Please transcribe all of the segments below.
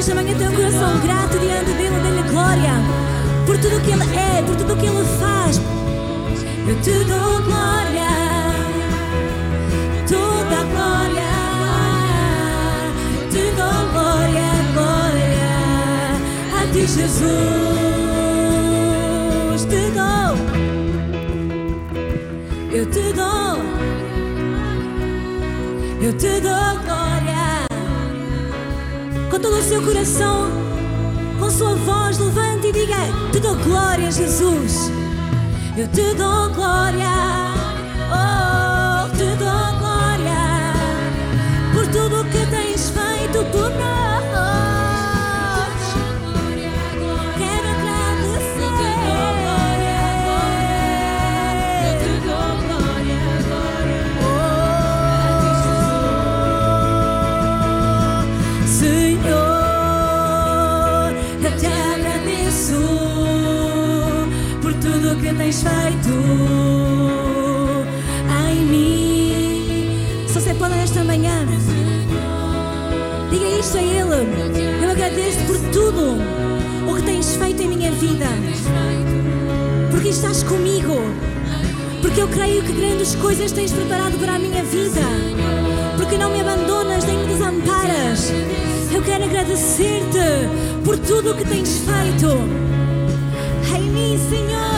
Se esta manhã tem um coração grato diante dele, dê-lhe glória por tudo que ele é, por tudo que ele faz. Eu te dou glória, toda a glória. Te dou glória, glória a ti, Jesus. Te dou, eu te dou, eu te dou todo o seu coração, com sua voz, levante e diga: Te dou glória, Jesus. Eu te dou glória, oh, te dou glória por tudo que tens feito por nós. Feito em mim. Se você pode nesta manhã, diga isto a Ele. Eu agradeço por tudo o que tens feito em minha vida, porque estás comigo. Porque eu creio que grandes coisas tens preparado para a minha vida. Porque não me abandonas nem me desamparas. Eu quero agradecer-te por tudo o que tens feito em mim, Senhor.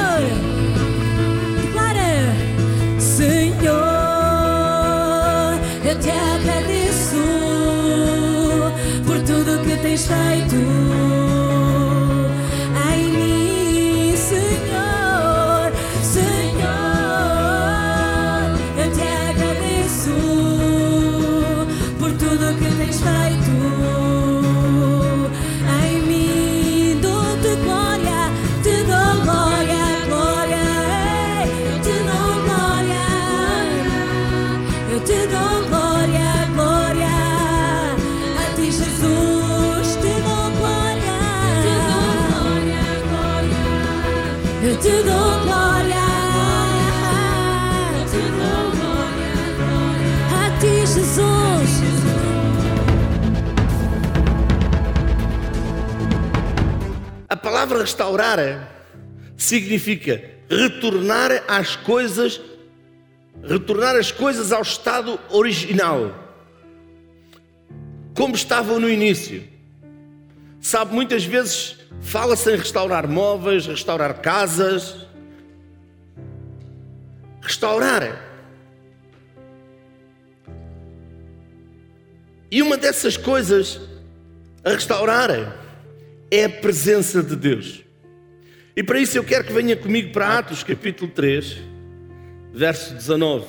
Te agradeço por tudo que tens feito palavra restaurar significa retornar às coisas, retornar as coisas ao estado original, como estavam no início. Sabe, muitas vezes fala-se em restaurar móveis, restaurar casas. Restaurar. E uma dessas coisas a restaurar é a presença de Deus. E para isso eu quero que venha comigo para Atos capítulo 3, verso 19.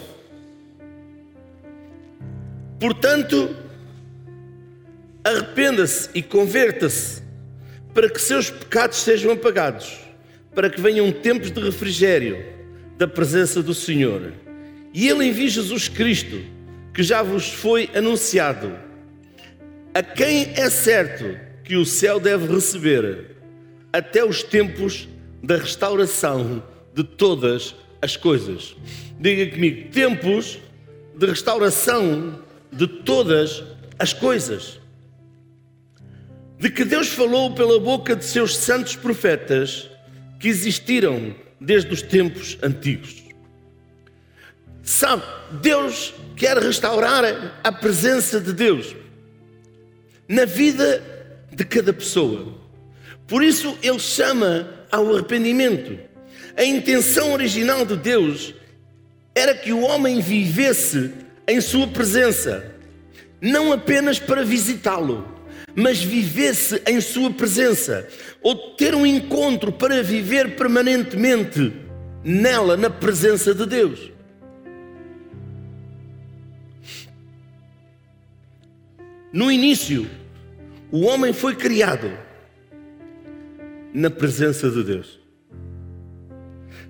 Portanto, arrependa-se e converta-se para que seus pecados sejam apagados, para que venham tempos de refrigério da presença do Senhor. E Ele envia Jesus Cristo, que já vos foi anunciado, a quem é certo que o céu deve receber até os tempos da restauração de todas as coisas. Diga comigo, tempos de restauração de todas as coisas. De que Deus falou pela boca de seus santos profetas que existiram desde os tempos antigos. Sabe, Deus quer restaurar a presença de Deus na vida de cada pessoa. Por isso, Ele chama ao arrependimento. A intenção original de Deus era que o homem vivesse em Sua presença, não apenas para visitá-lo, mas vivesse em Sua presença, ou ter um encontro para viver permanentemente nela, na presença de Deus. No início, o homem foi criado na presença de Deus.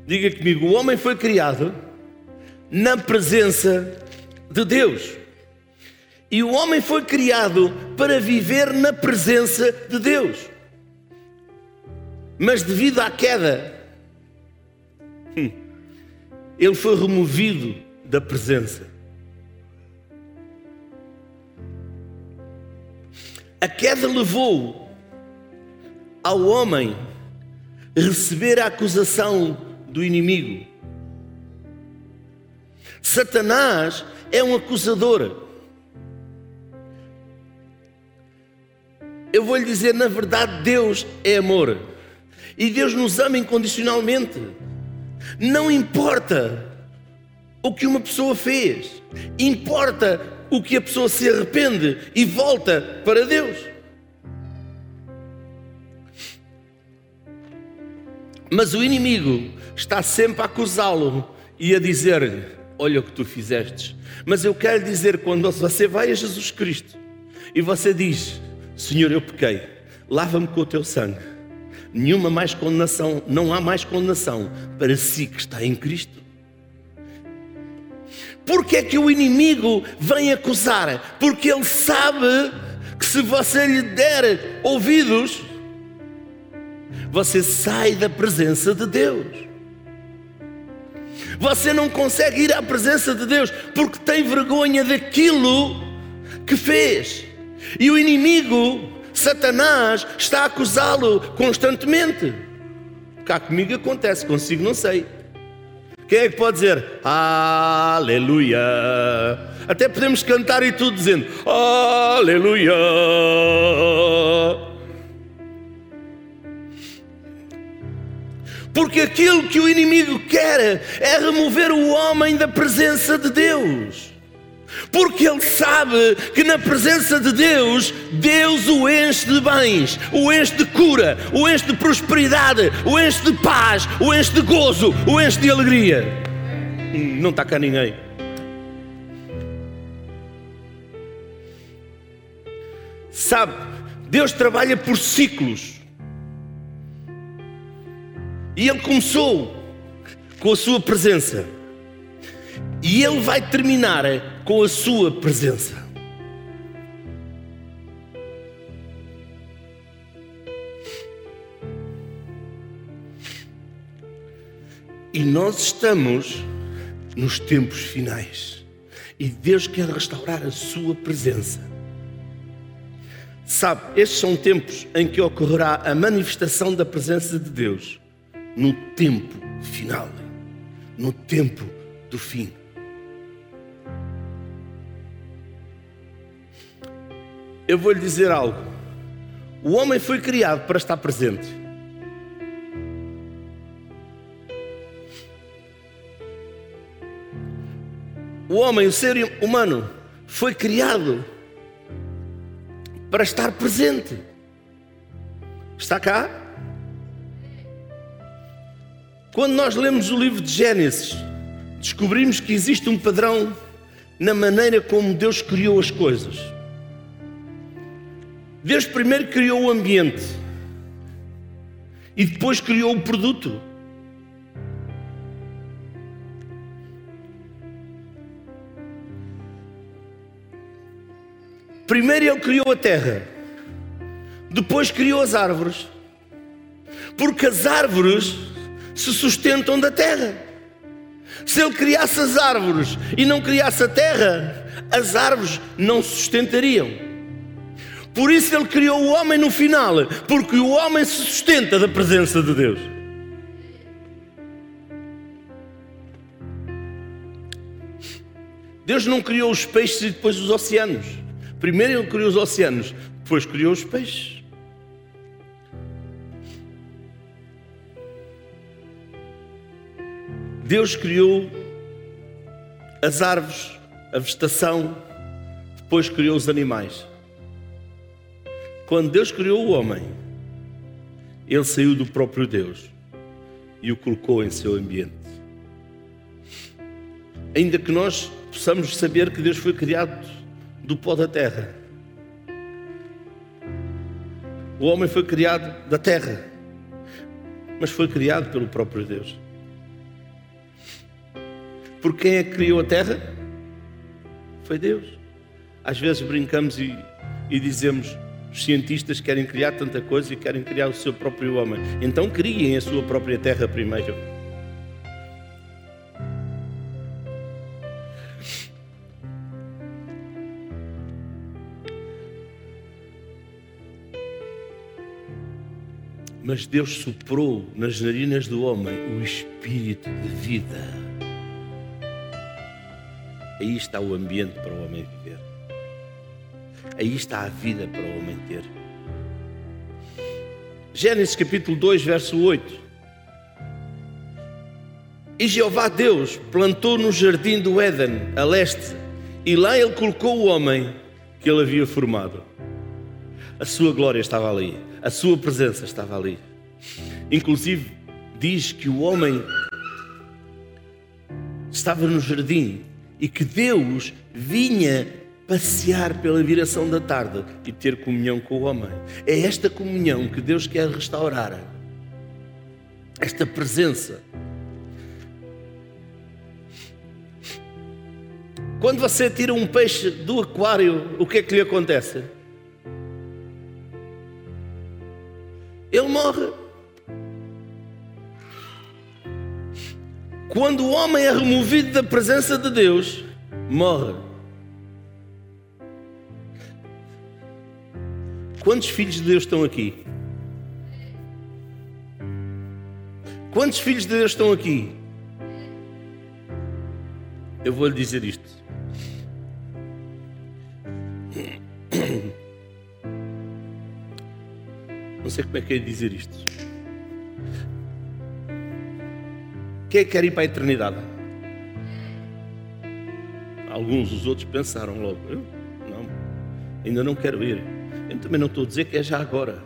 Diga comigo, o homem foi criado na presença de Deus. E o homem foi criado para viver na presença de Deus. Mas devido à queda, hum, ele foi removido da presença. A queda levou ao homem receber a acusação do inimigo. Satanás é um acusador. Eu vou lhe dizer, na verdade, Deus é amor. E Deus nos ama incondicionalmente. Não importa o que uma pessoa fez, importa o que a pessoa se arrepende e volta para Deus. Mas o inimigo está sempre a acusá-lo e a dizer-lhe: Olha o que tu fizeste. Mas eu quero dizer, quando você vai a Jesus Cristo e você diz: Senhor, eu pequei, lava-me com o teu sangue, nenhuma mais condenação, não há mais condenação para si que está em Cristo. Porque é que o inimigo vem acusar? Porque ele sabe que se você lhe der ouvidos, você sai da presença de Deus. Você não consegue ir à presença de Deus porque tem vergonha daquilo que fez. E o inimigo, Satanás, está a acusá-lo constantemente. Cá comigo acontece, consigo não sei. Quem é que pode dizer Aleluia? Até podemos cantar e tudo dizendo Aleluia. Porque aquilo que o inimigo quer é remover o homem da presença de Deus. Porque ele sabe que na presença de Deus, Deus o enche de bens, o enche de cura, o enche de prosperidade, o enche de paz, o enche de gozo, o enche de alegria. Não está cá ninguém. Sabe, Deus trabalha por ciclos. E Ele começou com a Sua presença. E Ele vai terminar com a Sua presença. E nós estamos nos tempos finais. E Deus quer restaurar a Sua presença. Sabe, estes são tempos em que ocorrerá a manifestação da presença de Deus no tempo final, no tempo do fim. Eu vou lhe dizer algo. O homem foi criado para estar presente. O homem, o ser humano, foi criado para estar presente. Está cá? Quando nós lemos o livro de Gênesis, descobrimos que existe um padrão na maneira como Deus criou as coisas. Deus primeiro criou o ambiente e depois criou o produto. Primeiro ele criou a terra, depois criou as árvores, porque as árvores se sustentam da terra. Se ele criasse as árvores e não criasse a terra, as árvores não se sustentariam. Por isso ele criou o homem no final, porque o homem se sustenta da presença de Deus. Deus não criou os peixes e depois os oceanos. Primeiro ele criou os oceanos, depois criou os peixes. Deus criou as árvores, a vegetação, depois criou os animais. Quando Deus criou o homem, ele saiu do próprio Deus e o colocou em seu ambiente. Ainda que nós possamos saber que Deus foi criado do pó da terra. O homem foi criado da terra, mas foi criado pelo próprio Deus. Por quem é que criou a terra? Foi Deus. Às vezes brincamos e, e dizemos: os cientistas querem criar tanta coisa e querem criar o seu próprio homem. Então criem a sua própria terra primeiro. Mas Deus soprou nas narinas do homem o espírito de vida. Aí está o ambiente para o homem viver. Aí está a vida para o homem ter. Gênesis capítulo 2, verso 8. E Jeová Deus plantou no jardim do Éden, a leste, e lá ele colocou o homem que ele havia formado. A sua glória estava ali, a sua presença estava ali. Inclusive, diz que o homem estava no jardim e que Deus vinha passear pela viração da tarde e ter comunhão com o homem. É esta comunhão que Deus quer restaurar. Esta presença. Quando você tira um peixe do aquário, o que é que lhe acontece? Ele morre. Quando o homem é removido da presença de Deus, morre. Quantos filhos de Deus estão aqui? Quantos filhos de Deus estão aqui? Eu vou lhe dizer isto. Não sei como é que é dizer isto. Quem é que quer ir para a eternidade? Alguns, os outros pensaram logo. Eu não, ainda não quero ir. Eu também não estou a dizer que é já agora.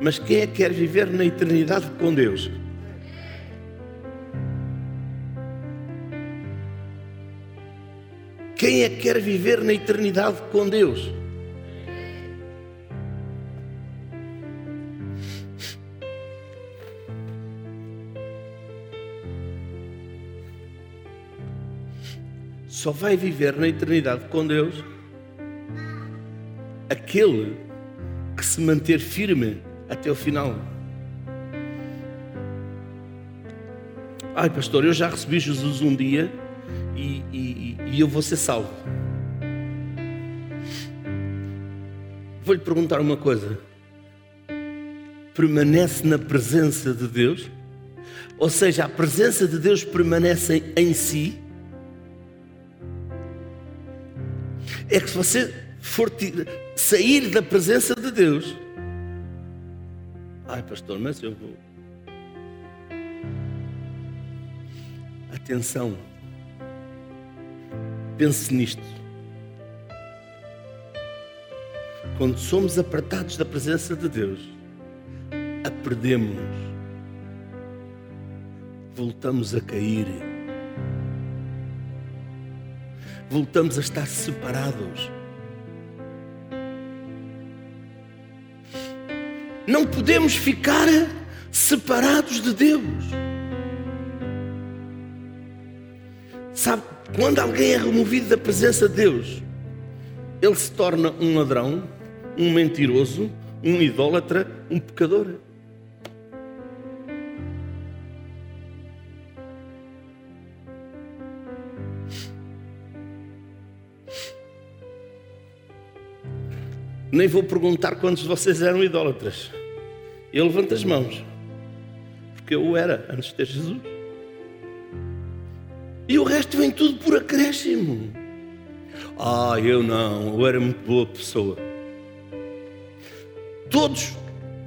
Mas quem é que quer viver na eternidade com Deus? Quem é que quer viver na eternidade com Deus? Só vai viver na eternidade com Deus aquele que se manter firme até o final. Ai, pastor, eu já recebi Jesus um dia e, e, e eu vou ser salvo. Vou-lhe perguntar uma coisa: permanece na presença de Deus? Ou seja, a presença de Deus permanece em si? É que se você for sair da presença de Deus, ai pastor, mas eu vou. Atenção, pense nisto. Quando somos apartados da presença de Deus, a perdemos, voltamos a cair voltamos a estar separados. Não podemos ficar separados de Deus. Sabe, quando alguém é removido da presença de Deus, ele se torna um ladrão, um mentiroso, um idólatra, um pecador. Nem vou perguntar quantos de vocês eram idólatras. Eu levanto as mãos. Porque eu era antes de ter Jesus. E o resto vem tudo por acréscimo. Ah, eu não, eu era muito boa pessoa. Todos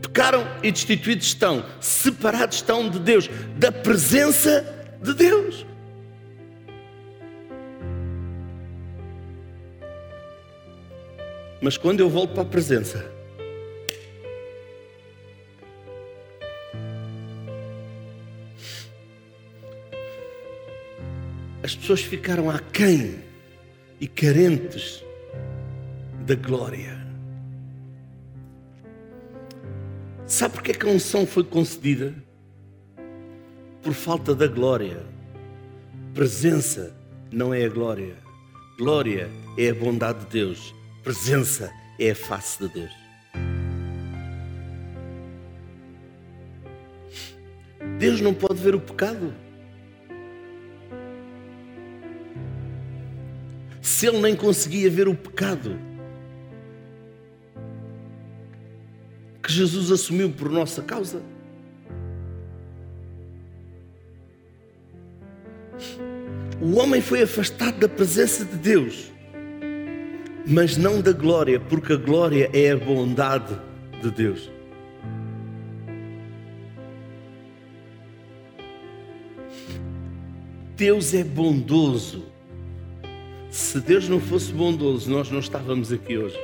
pecaram e destituídos estão, separados estão de Deus, da presença de Deus. Mas quando eu volto para a presença, pessoas ficaram aquém e carentes da glória. Sabe porque é que a unção foi concedida? Por falta da glória. Presença não é a glória. Glória é a bondade de Deus. Presença é a face de Deus. Deus não pode ver o pecado. Se ele nem conseguia ver o pecado que Jesus assumiu por nossa causa. O homem foi afastado da presença de Deus, mas não da glória, porque a glória é a bondade de Deus. Deus é bondoso. Se Deus não fosse bondoso, nós não estávamos aqui hoje.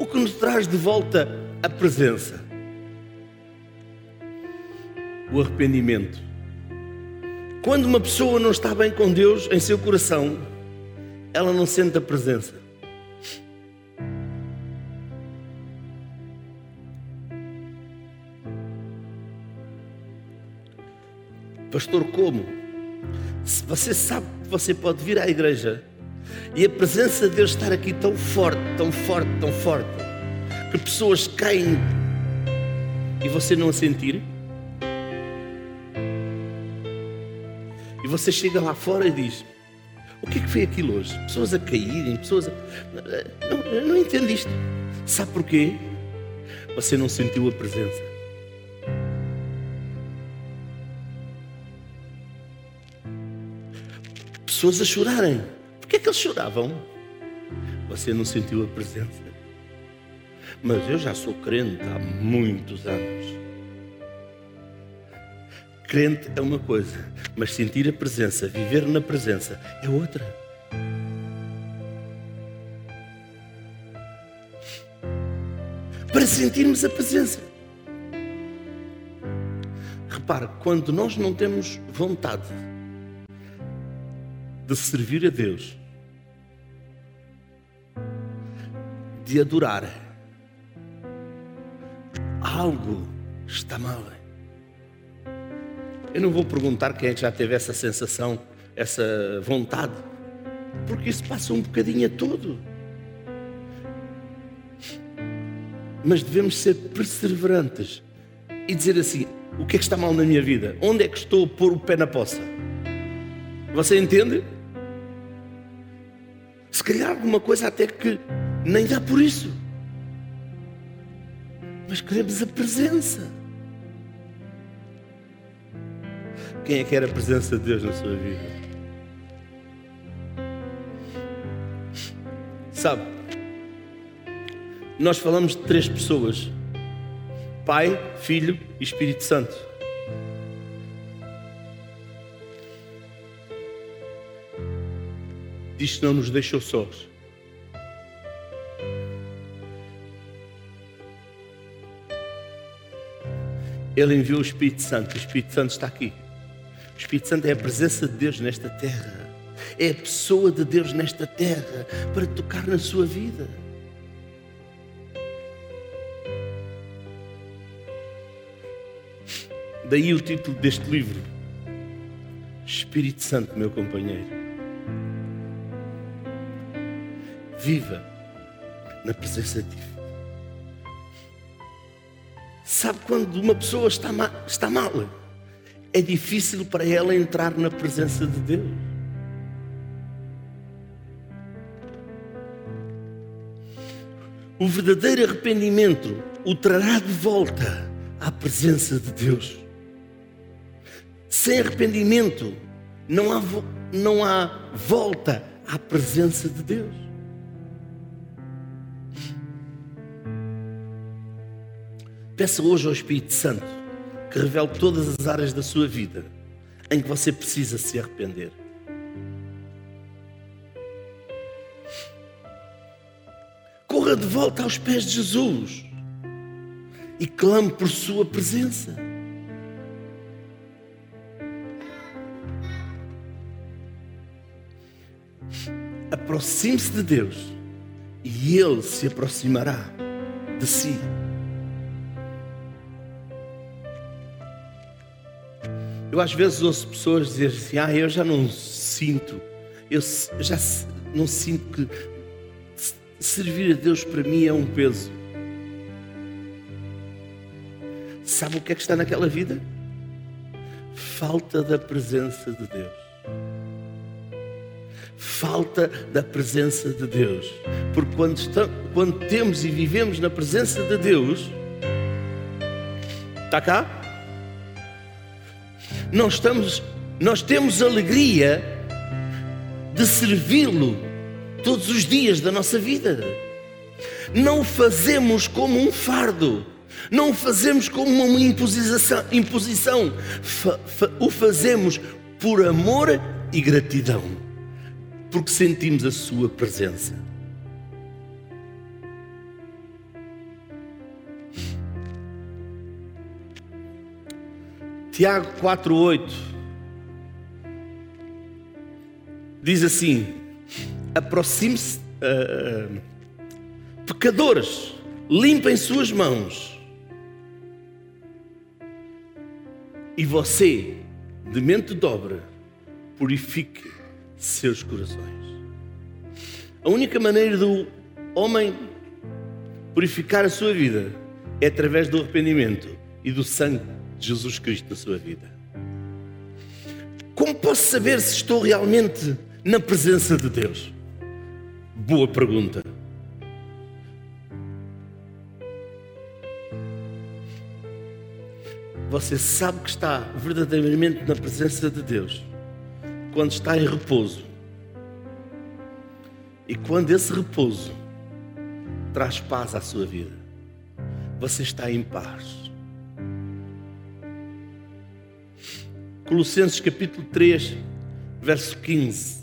O que nos traz de volta a presença? O arrependimento. Quando uma pessoa não está bem com Deus em seu coração, ela não sente a presença. Pastor, como? Você sabe que você pode vir à igreja e a presença de Deus estar aqui tão forte, tão forte, tão forte, que pessoas caem e você não a sentir? E você chega lá fora e diz: O que é que foi aquilo hoje? Pessoas a caírem, pessoas a. Não, não entendo isto. Sabe porquê? Você não sentiu a presença. Pessoas a chorarem. Por que é que eles choravam? Você não sentiu a presença. Mas eu já sou crente há muitos anos. Crente é uma coisa, mas sentir a presença, viver na presença é outra. Para sentirmos a presença. Repare, quando nós não temos vontade de servir a Deus, de adorar, algo está mal. Eu não vou perguntar quem é que já teve essa sensação, essa vontade, porque isso passa um bocadinho a todo. Mas devemos ser perseverantes e dizer assim: o que é que está mal na minha vida? Onde é que estou a pôr o pé na poça? Você entende? Se calhar alguma coisa até que nem dá por isso. Mas queremos a presença. Quem é que era a presença de Deus na sua vida? Sabe, nós falamos de três pessoas: Pai, Filho e Espírito Santo. Que não nos deixou sós. Ele enviou o Espírito Santo, o Espírito Santo está aqui. O Espírito Santo é a presença de Deus nesta terra. É a pessoa de Deus nesta terra para tocar na sua vida. Daí o título deste livro: Espírito Santo, meu companheiro. Viva na presença de Deus. Sabe quando uma pessoa está mal, está mal? É difícil para ela entrar na presença de Deus. O verdadeiro arrependimento o trará de volta à presença de Deus. Sem arrependimento, não há, não há volta à presença de Deus. Peça hoje ao Espírito Santo que revele todas as áreas da sua vida em que você precisa se arrepender. Corra de volta aos pés de Jesus e clame por sua presença. Aproxime-se de Deus e Ele se aproximará de si. Eu às vezes ouço pessoas dizer assim: Ah, eu já não sinto, eu já não sinto que servir a Deus para mim é um peso. Sabe o que é que está naquela vida? Falta da presença de Deus. Falta da presença de Deus. Porque quando, estamos, quando temos e vivemos na presença de Deus, está cá? Nós, estamos, nós temos alegria de servi-lo todos os dias da nossa vida. Não o fazemos como um fardo, não o fazemos como uma imposição, imposição. Fa, fa, o fazemos por amor e gratidão, porque sentimos a Sua presença. Tiago 4,8 diz assim: aproxime-se, uh, pecadores, limpem suas mãos, e você, de mente dobra, purifique seus corações. A única maneira do homem purificar a sua vida é através do arrependimento e do sangue de Jesus Cristo na sua vida. Como posso saber se estou realmente na presença de Deus? Boa pergunta. Você sabe que está verdadeiramente na presença de Deus quando está em repouso. E quando esse repouso traz paz à sua vida, você está em paz. Colossenses capítulo 3, verso 15.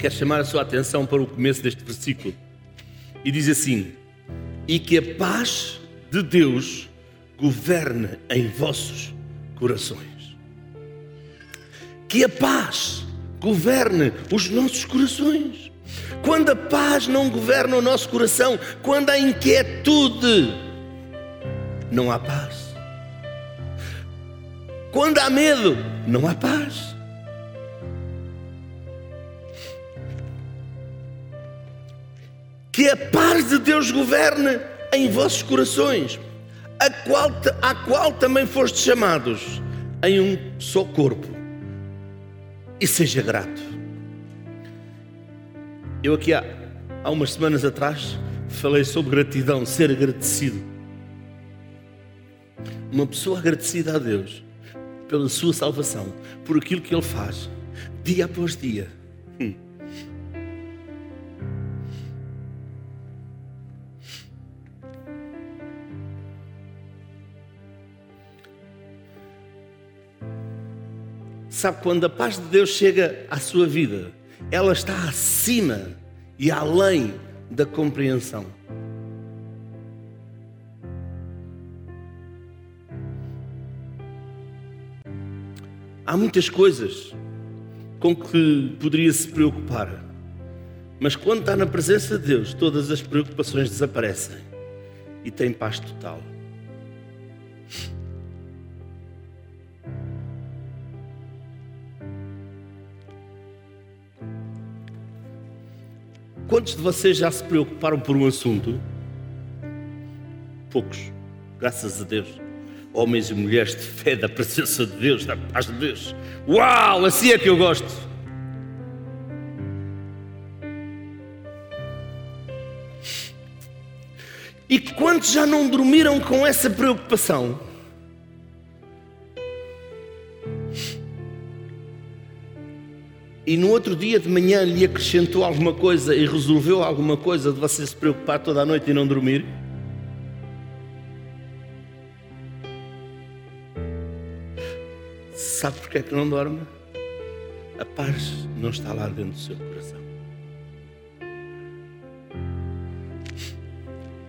Quero chamar a sua atenção para o começo deste versículo. E diz assim: E que a paz de Deus governe em vossos corações. Que a paz governe os nossos corações. Quando a paz não governa o nosso coração, quando há inquietude, não há paz. Quando há medo, não há paz. Que a paz de Deus governe em vossos corações, a qual, a qual também fostes chamados em um só corpo. E seja grato. Eu aqui há, há umas semanas atrás falei sobre gratidão, ser agradecido. Uma pessoa agradecida a Deus pela sua salvação, por aquilo que Ele faz, dia após dia. Sabe, quando a paz de Deus chega à sua vida, ela está acima e além da compreensão. Há muitas coisas com que poderia se preocupar, mas quando está na presença de Deus, todas as preocupações desaparecem e tem paz total. Quantos de vocês já se preocuparam por um assunto? Poucos, graças a Deus. Homens e mulheres de fé da presença de Deus, da paz de Deus. Uau, assim é que eu gosto. E quantos já não dormiram com essa preocupação? E no outro dia de manhã lhe acrescentou alguma coisa e resolveu alguma coisa de você se preocupar toda a noite e não dormir? Sabe porque é que não dorme? A paz não está lá dentro do seu coração.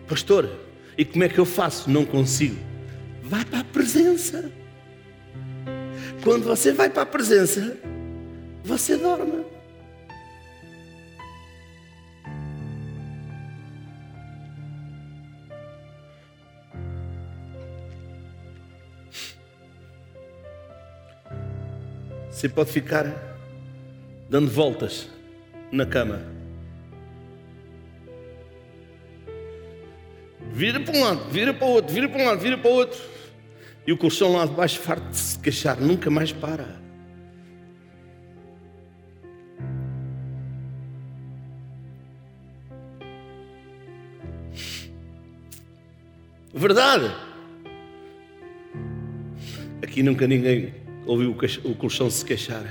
Pastor, e como é que eu faço? Não consigo. Vai para a presença. Quando você vai para a presença, você dorme. Você pode ficar dando voltas na cama. Vira para um lado, vira para o outro, vira para um lado, vira para o outro. E o colchão lá de baixo farto de se queixar, nunca mais para. Verdade. Aqui nunca ninguém ouviu o colchão se queixar.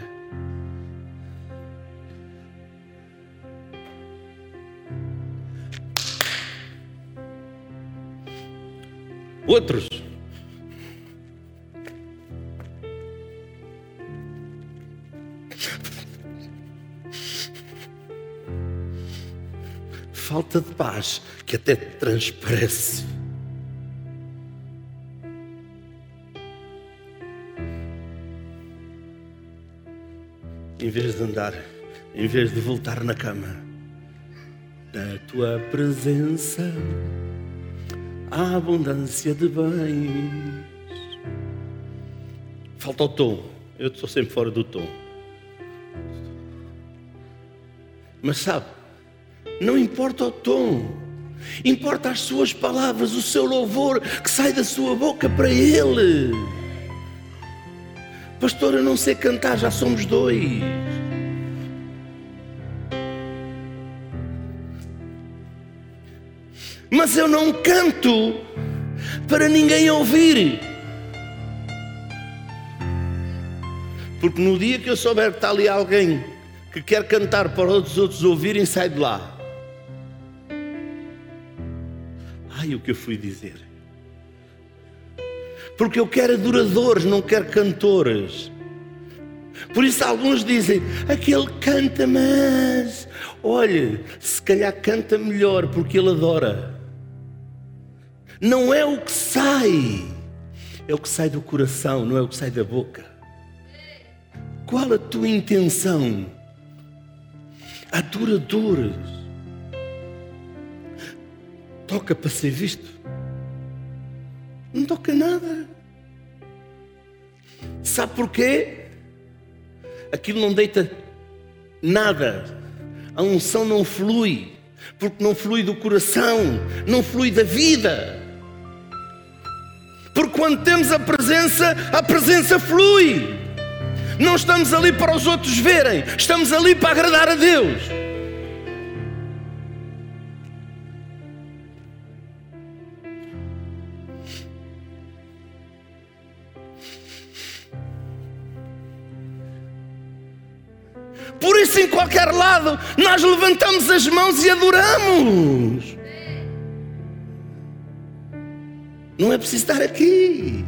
Outros. Falta de paz que até transparece. Em vez de andar, em vez de voltar na cama, na tua presença há abundância de bens. Falta o tom. Eu estou sempre fora do tom. Mas sabe, não importa o tom, importa as suas palavras, o seu louvor que sai da sua boca para Ele. Pastor, eu não sei cantar, já somos dois. Mas eu não canto para ninguém ouvir. Porque no dia que eu souber que está ali alguém que quer cantar para os outros ouvirem, sai de lá. Ai, o que eu fui dizer porque eu quero adoradores, não quero cantores. Por isso alguns dizem, aquele canta, mas olhe, se calhar canta melhor porque ele adora. Não é o que sai, é o que sai do coração, não é o que sai da boca. Qual a tua intenção? Adoradores. Toca para ser visto. Não toca nada. Sabe porquê? Aquilo não deita nada. A unção não flui. Porque não flui do coração, não flui da vida. Porque quando temos a presença, a presença flui. Não estamos ali para os outros verem, estamos ali para agradar a Deus. Isso, em qualquer lado, nós levantamos as mãos e adoramos. Não é preciso estar aqui.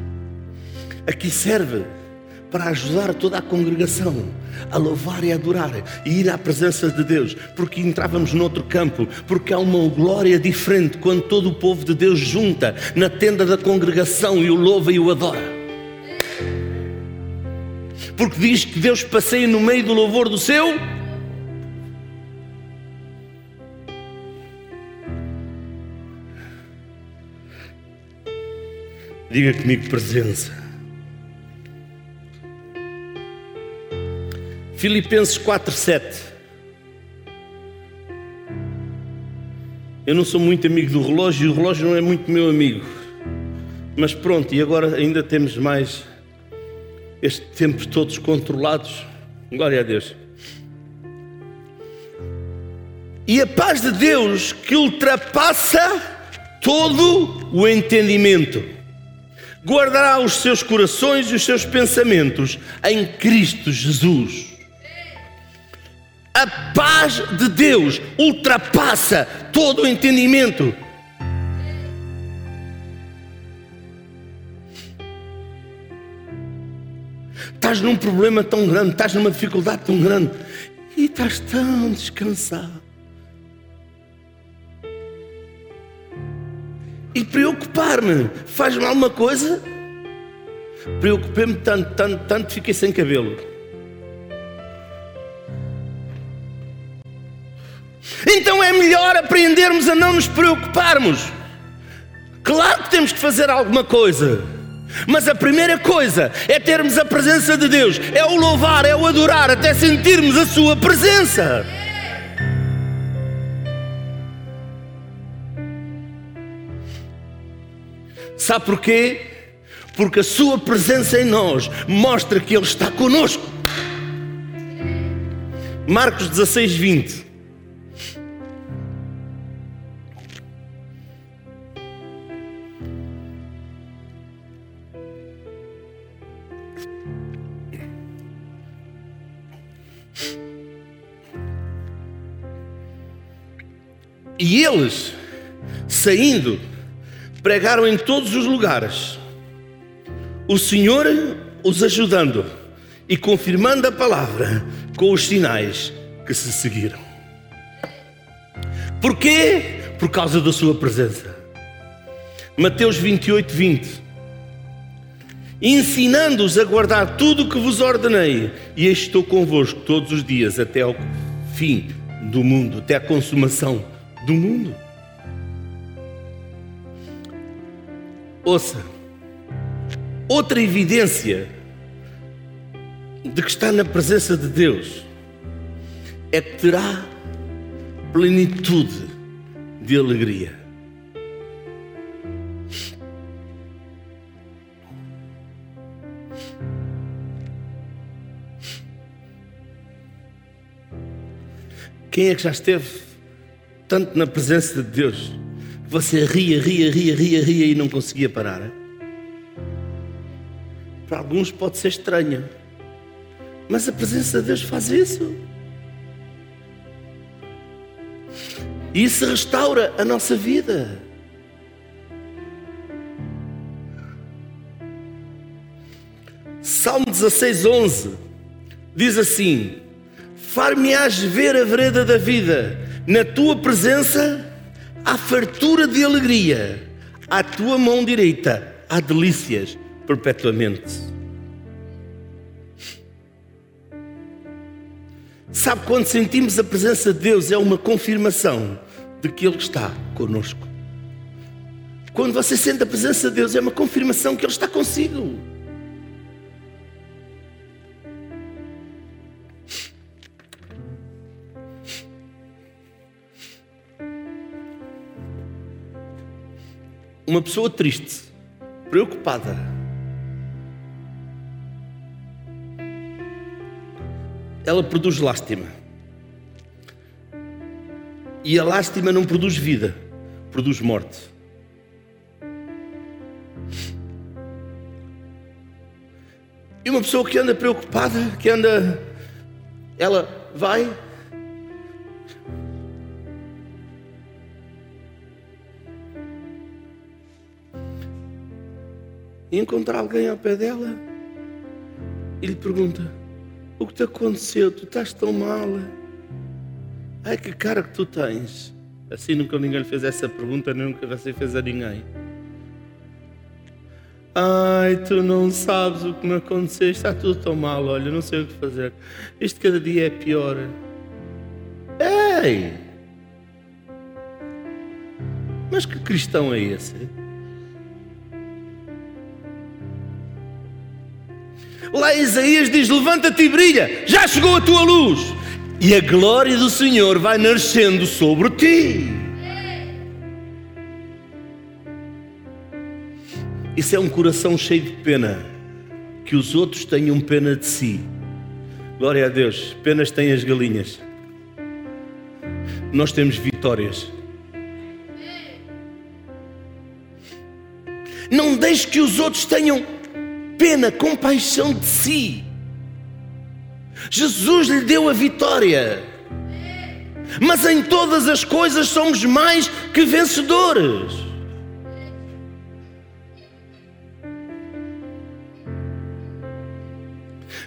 Aqui serve para ajudar toda a congregação a louvar e adorar e ir à presença de Deus, porque entrávamos noutro campo, porque há uma glória diferente quando todo o povo de Deus junta na tenda da congregação e o louva e o adora. Porque diz que Deus passeia no meio do louvor do seu Diga comigo presença. Filipenses 4:7. Eu não sou muito amigo do relógio e o relógio não é muito meu amigo. Mas pronto, e agora ainda temos mais estes tempos todos controlados. Glória a Deus. E a paz de Deus que ultrapassa todo o entendimento guardará os seus corações e os seus pensamentos em Cristo Jesus. A paz de Deus ultrapassa todo o entendimento. Estás num problema tão grande, estás numa dificuldade tão grande e estás tão descansado. E preocupar-me faz-me alguma coisa? Preocupei-me tanto, tanto, tanto, fiquei sem cabelo. Então é melhor aprendermos a não nos preocuparmos. Claro que temos que fazer alguma coisa. Mas a primeira coisa é termos a presença de Deus, é o louvar, é o adorar, até sentirmos a Sua presença. Sabe porquê? Porque a Sua presença em nós mostra que Ele está conosco. Marcos 16, 20. E eles, saindo, pregaram em todos os lugares, o Senhor os ajudando e confirmando a palavra com os sinais que se seguiram. Porquê? Por causa da sua presença. Mateus 28, 20. Ensinando-os a guardar tudo o que vos ordenei, e estou convosco todos os dias até ao fim do mundo, até a consumação do mundo. Ouça, outra evidência de que está na presença de Deus é que terá plenitude de alegria. Quem é que já esteve tanto na presença de Deus? Você ria, ria, ria, ria, ria e não conseguia parar. Para alguns pode ser estranha, mas a presença de Deus faz isso. E isso restaura a nossa vida. Salmo 16, 11 diz assim: Far-me-ás ver a vereda da vida, na tua presença há fartura de alegria, à tua mão direita há delícias perpetuamente. Sabe quando sentimos a presença de Deus é uma confirmação de que Ele está conosco. Quando você sente a presença de Deus é uma confirmação que Ele está consigo. Uma pessoa triste, preocupada, ela produz lástima. E a lástima não produz vida, produz morte. E uma pessoa que anda preocupada, que anda, ela vai e encontrar alguém ao pé dela e lhe pergunta: O que te aconteceu? Tu estás tão mal? Ai, que cara que tu tens. Assim nunca ninguém lhe fez essa pergunta, nem nunca você fez a ninguém. Ai, tu não sabes o que me aconteceu, está tudo tão mal, olha, não sei o que fazer. Isto cada dia é pior. Ei! Mas que cristão é esse? Lá Isaías diz: Levanta-te e brilha, já chegou a tua luz, e a glória do Senhor vai nascendo sobre ti. Isso é um coração cheio de pena, que os outros tenham pena de si. Glória a Deus, penas têm as galinhas. Nós temos vitórias. Não deixe que os outros tenham pena, compaixão de si. Jesus lhe deu a vitória. Mas em todas as coisas somos mais que vencedores.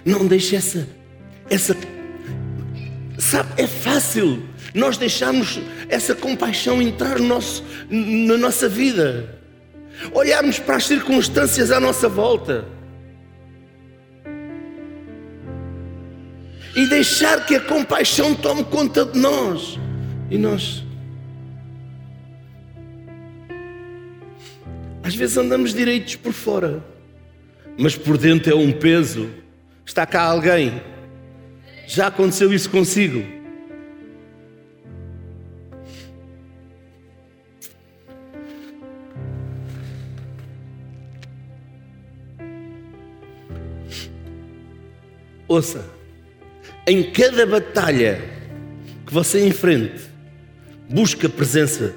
Não deixe essa, essa, sabe, é fácil nós deixarmos essa compaixão entrar no nosso, na nossa vida, olharmos para as circunstâncias à nossa volta. E deixar que a compaixão tome conta de nós. E nós. Às vezes andamos direitos por fora, mas por dentro é um peso. Está cá alguém. Já aconteceu isso consigo? Ouça em cada batalha que você enfrente, busque a presença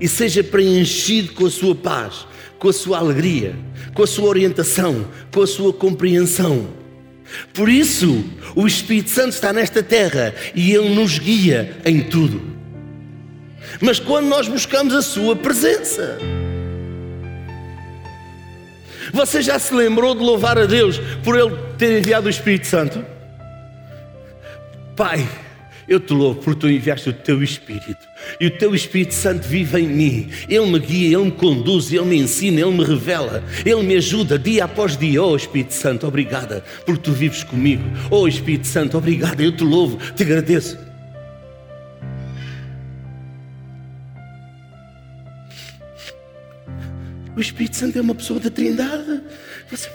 e seja preenchido com a sua paz, com a sua alegria, com a sua orientação, com a sua compreensão. Por isso, o Espírito Santo está nesta terra e ele nos guia em tudo. Mas quando nós buscamos a sua presença, você já se lembrou de louvar a Deus por ele ter enviado o Espírito Santo? Pai, eu te louvo porque tu enviaste o teu Espírito e o teu Espírito Santo vive em mim. Ele me guia, ele me conduz, ele me ensina, ele me revela, ele me ajuda dia após dia. Oh Espírito Santo, obrigada porque tu vives comigo. Oh Espírito Santo, obrigada, eu te louvo, te agradeço. O Espírito Santo é uma pessoa da Trindade. Você.